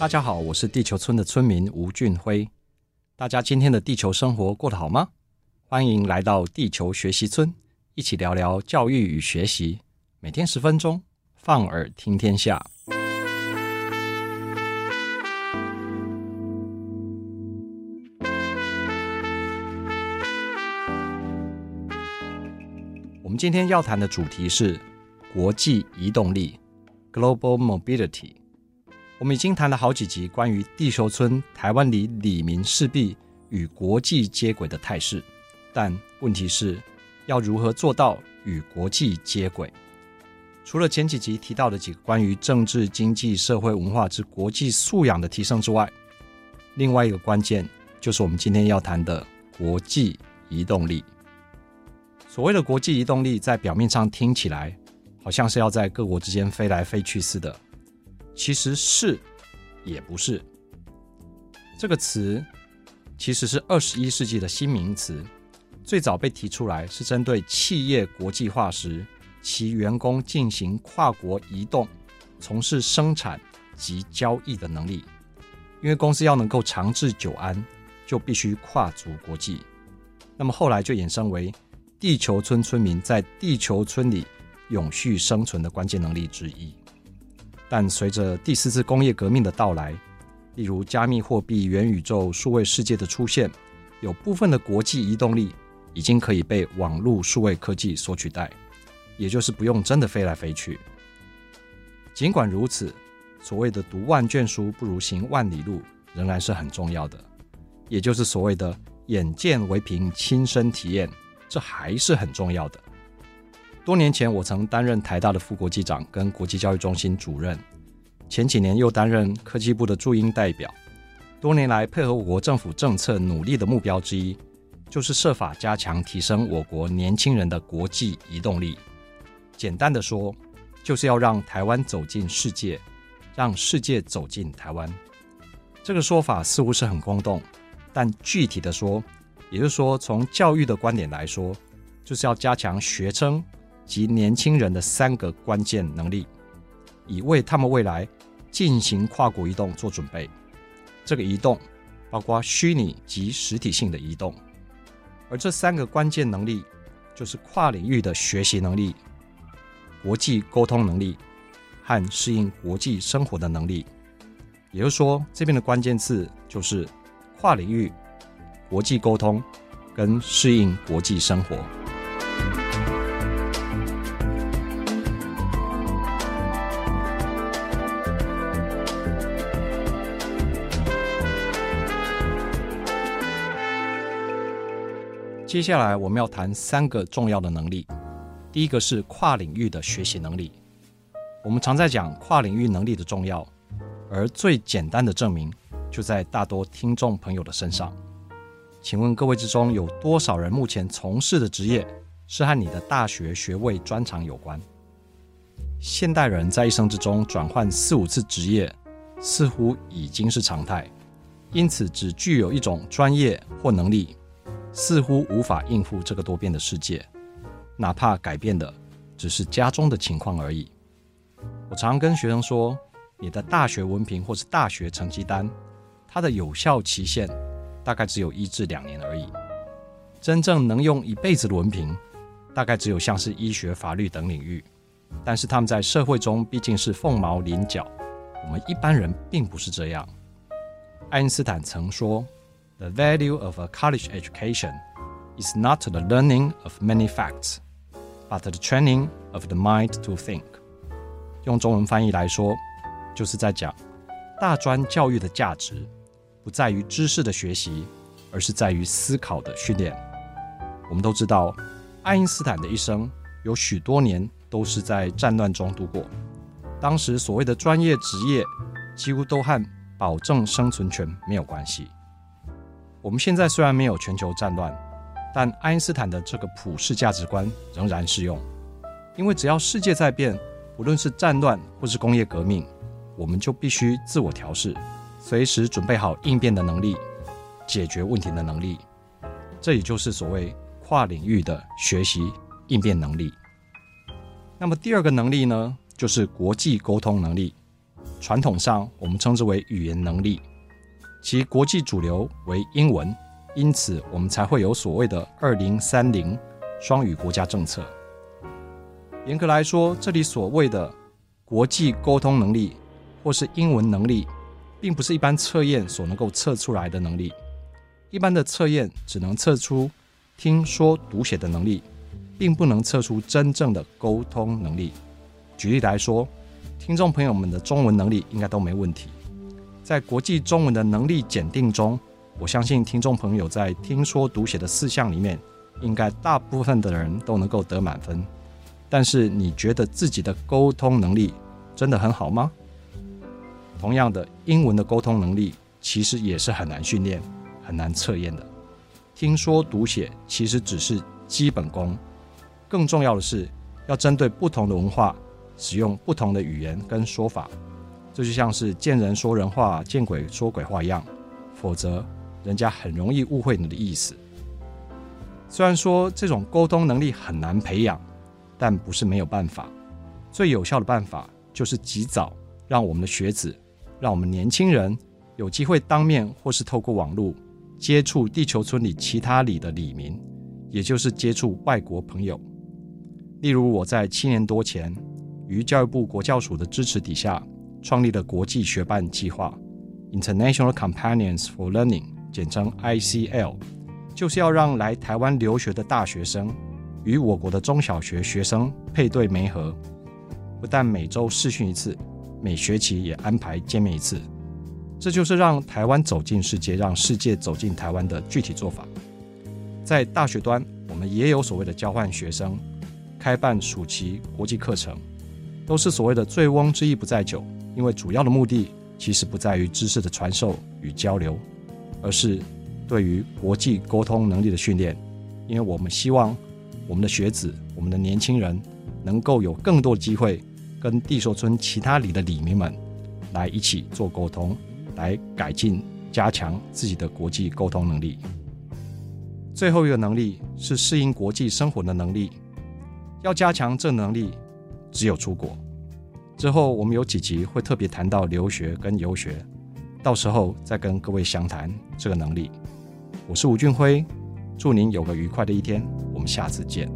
大家好，我是地球村的村民吴俊辉。大家今天的地球生活过得好吗？欢迎来到地球学习村，一起聊聊教育与学习。每天十分钟，放耳听天下。我们今天要谈的主题是国际移动力 （Global Mobility）。我们已经谈了好几集关于地球村台湾里里民势必与国际接轨的态势，但问题是，要如何做到与国际接轨？除了前几集提到的几个关于政治、经济、社会、文化之国际素养的提升之外，另外一个关键就是我们今天要谈的国际移动力。所谓的国际移动力，在表面上听起来好像是要在各国之间飞来飞去似的。其实是，也不是。这个词其实是二十一世纪的新名词，最早被提出来是针对企业国际化时，其员工进行跨国移动、从事生产及交易的能力。因为公司要能够长治久安，就必须跨足国际。那么后来就衍生为地球村村民在地球村里永续生存的关键能力之一。但随着第四次工业革命的到来，例如加密货币、元宇宙、数位世界的出现，有部分的国际移动力已经可以被网络数位科技所取代，也就是不用真的飞来飞去。尽管如此，所谓的读万卷书不如行万里路，仍然是很重要的，也就是所谓的眼见为凭、亲身体验，这还是很重要的。多年前，我曾担任台大的副国际长跟国际教育中心主任，前几年又担任科技部的驻英代表。多年来，配合我国政府政策努力的目标之一，就是设法加强提升我国年轻人的国际移动力。简单的说，就是要让台湾走进世界，让世界走进台湾。这个说法似乎是很空洞，但具体的说，也就是说，从教育的观点来说，就是要加强学生。及年轻人的三个关键能力，以为他们未来进行跨国移动做准备。这个移动包括虚拟及实体性的移动，而这三个关键能力就是跨领域的学习能力、国际沟通能力和适应国际生活的能力。也就是说，这边的关键字就是跨领域、国际沟通跟适应国际生活。接下来我们要谈三个重要的能力。第一个是跨领域的学习能力。我们常在讲跨领域能力的重要，而最简单的证明就在大多听众朋友的身上。请问各位之中有多少人目前从事的职业是和你的大学学位专长有关？现代人在一生之中转换四五次职业，似乎已经是常态，因此只具有一种专业或能力。似乎无法应付这个多变的世界，哪怕改变的只是家中的情况而已。我常跟学生说，你的大学文凭或是大学成绩单，它的有效期限大概只有一至两年而已。真正能用一辈子的文凭，大概只有像是医学、法律等领域，但是他们在社会中毕竟是凤毛麟角，我们一般人并不是这样。爱因斯坦曾说。The value of a college education is not the learning of many facts, but the training of the mind to think. 用中文翻译来说，就是在讲大专教育的价值不在于知识的学习，而是在于思考的训练。我们都知道，爱因斯坦的一生有许多年都是在战乱中度过。当时所谓的专业职业，几乎都和保证生存权没有关系。我们现在虽然没有全球战乱，但爱因斯坦的这个普世价值观仍然适用。因为只要世界在变，无论是战乱或是工业革命，我们就必须自我调试，随时准备好应变的能力，解决问题的能力。这也就是所谓跨领域的学习应变能力。那么第二个能力呢，就是国际沟通能力。传统上我们称之为语言能力，其国际主流为英文，因此我们才会有所谓的“二零三零”双语国家政策。严格来说，这里所谓的国际沟通能力或是英文能力，并不是一般测验所能够测出来的能力。一般的测验只能测出听说读写的能力，并不能测出真正的沟通能力。举例来说，听众朋友们的中文能力应该都没问题。在国际中文的能力检定中，我相信听众朋友在听说读写的四项里面，应该大部分的人都能够得满分。但是你觉得自己的沟通能力真的很好吗？同样的，英文的沟通能力其实也是很难训练、很难测验的。听说读写其实只是基本功，更重要的是要针对不同的文化，使用不同的语言跟说法。这就像是见人说人话，见鬼说鬼话一样，否则人家很容易误会你的意思。虽然说这种沟通能力很难培养。但不是没有办法，最有效的办法就是及早让我们的学子，让我们年轻人有机会当面或是透过网络接触地球村里其他里的里民，也就是接触外国朋友。例如，我在七年多前于教育部国教署的支持底下，创立了国际学伴计划 （International Companions for Learning，简称 ICL），就是要让来台湾留学的大学生。与我国的中小学学生配对媒合，不但每周视讯一次，每学期也安排见面一次。这就是让台湾走进世界，让世界走进台湾的具体做法。在大学端，我们也有所谓的交换学生，开办暑期国际课程，都是所谓的“醉翁之意不在酒”。因为主要的目的其实不在于知识的传授与交流，而是对于国际沟通能力的训练。因为我们希望。我们的学子，我们的年轻人，能够有更多的机会跟地球村其他里的里民们来一起做沟通，来改进、加强自己的国际沟通能力。最后一个能力是适应国际生活的能力，要加强这能力，只有出国。之后我们有几集会特别谈到留学跟游学，到时候再跟各位详谈这个能力。我是吴俊辉。祝您有个愉快的一天，我们下次见。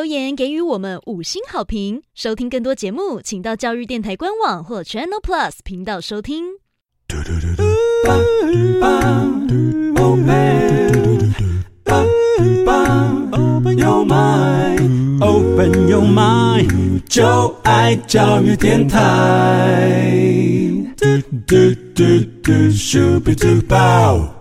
留言给予我们五星好评。收听更多节目，请到教育电台官网或 Channel Plus 频道收听。Open your mind, open your mind，就爱教育电台。嘟嘟嘟嘟，Super dubai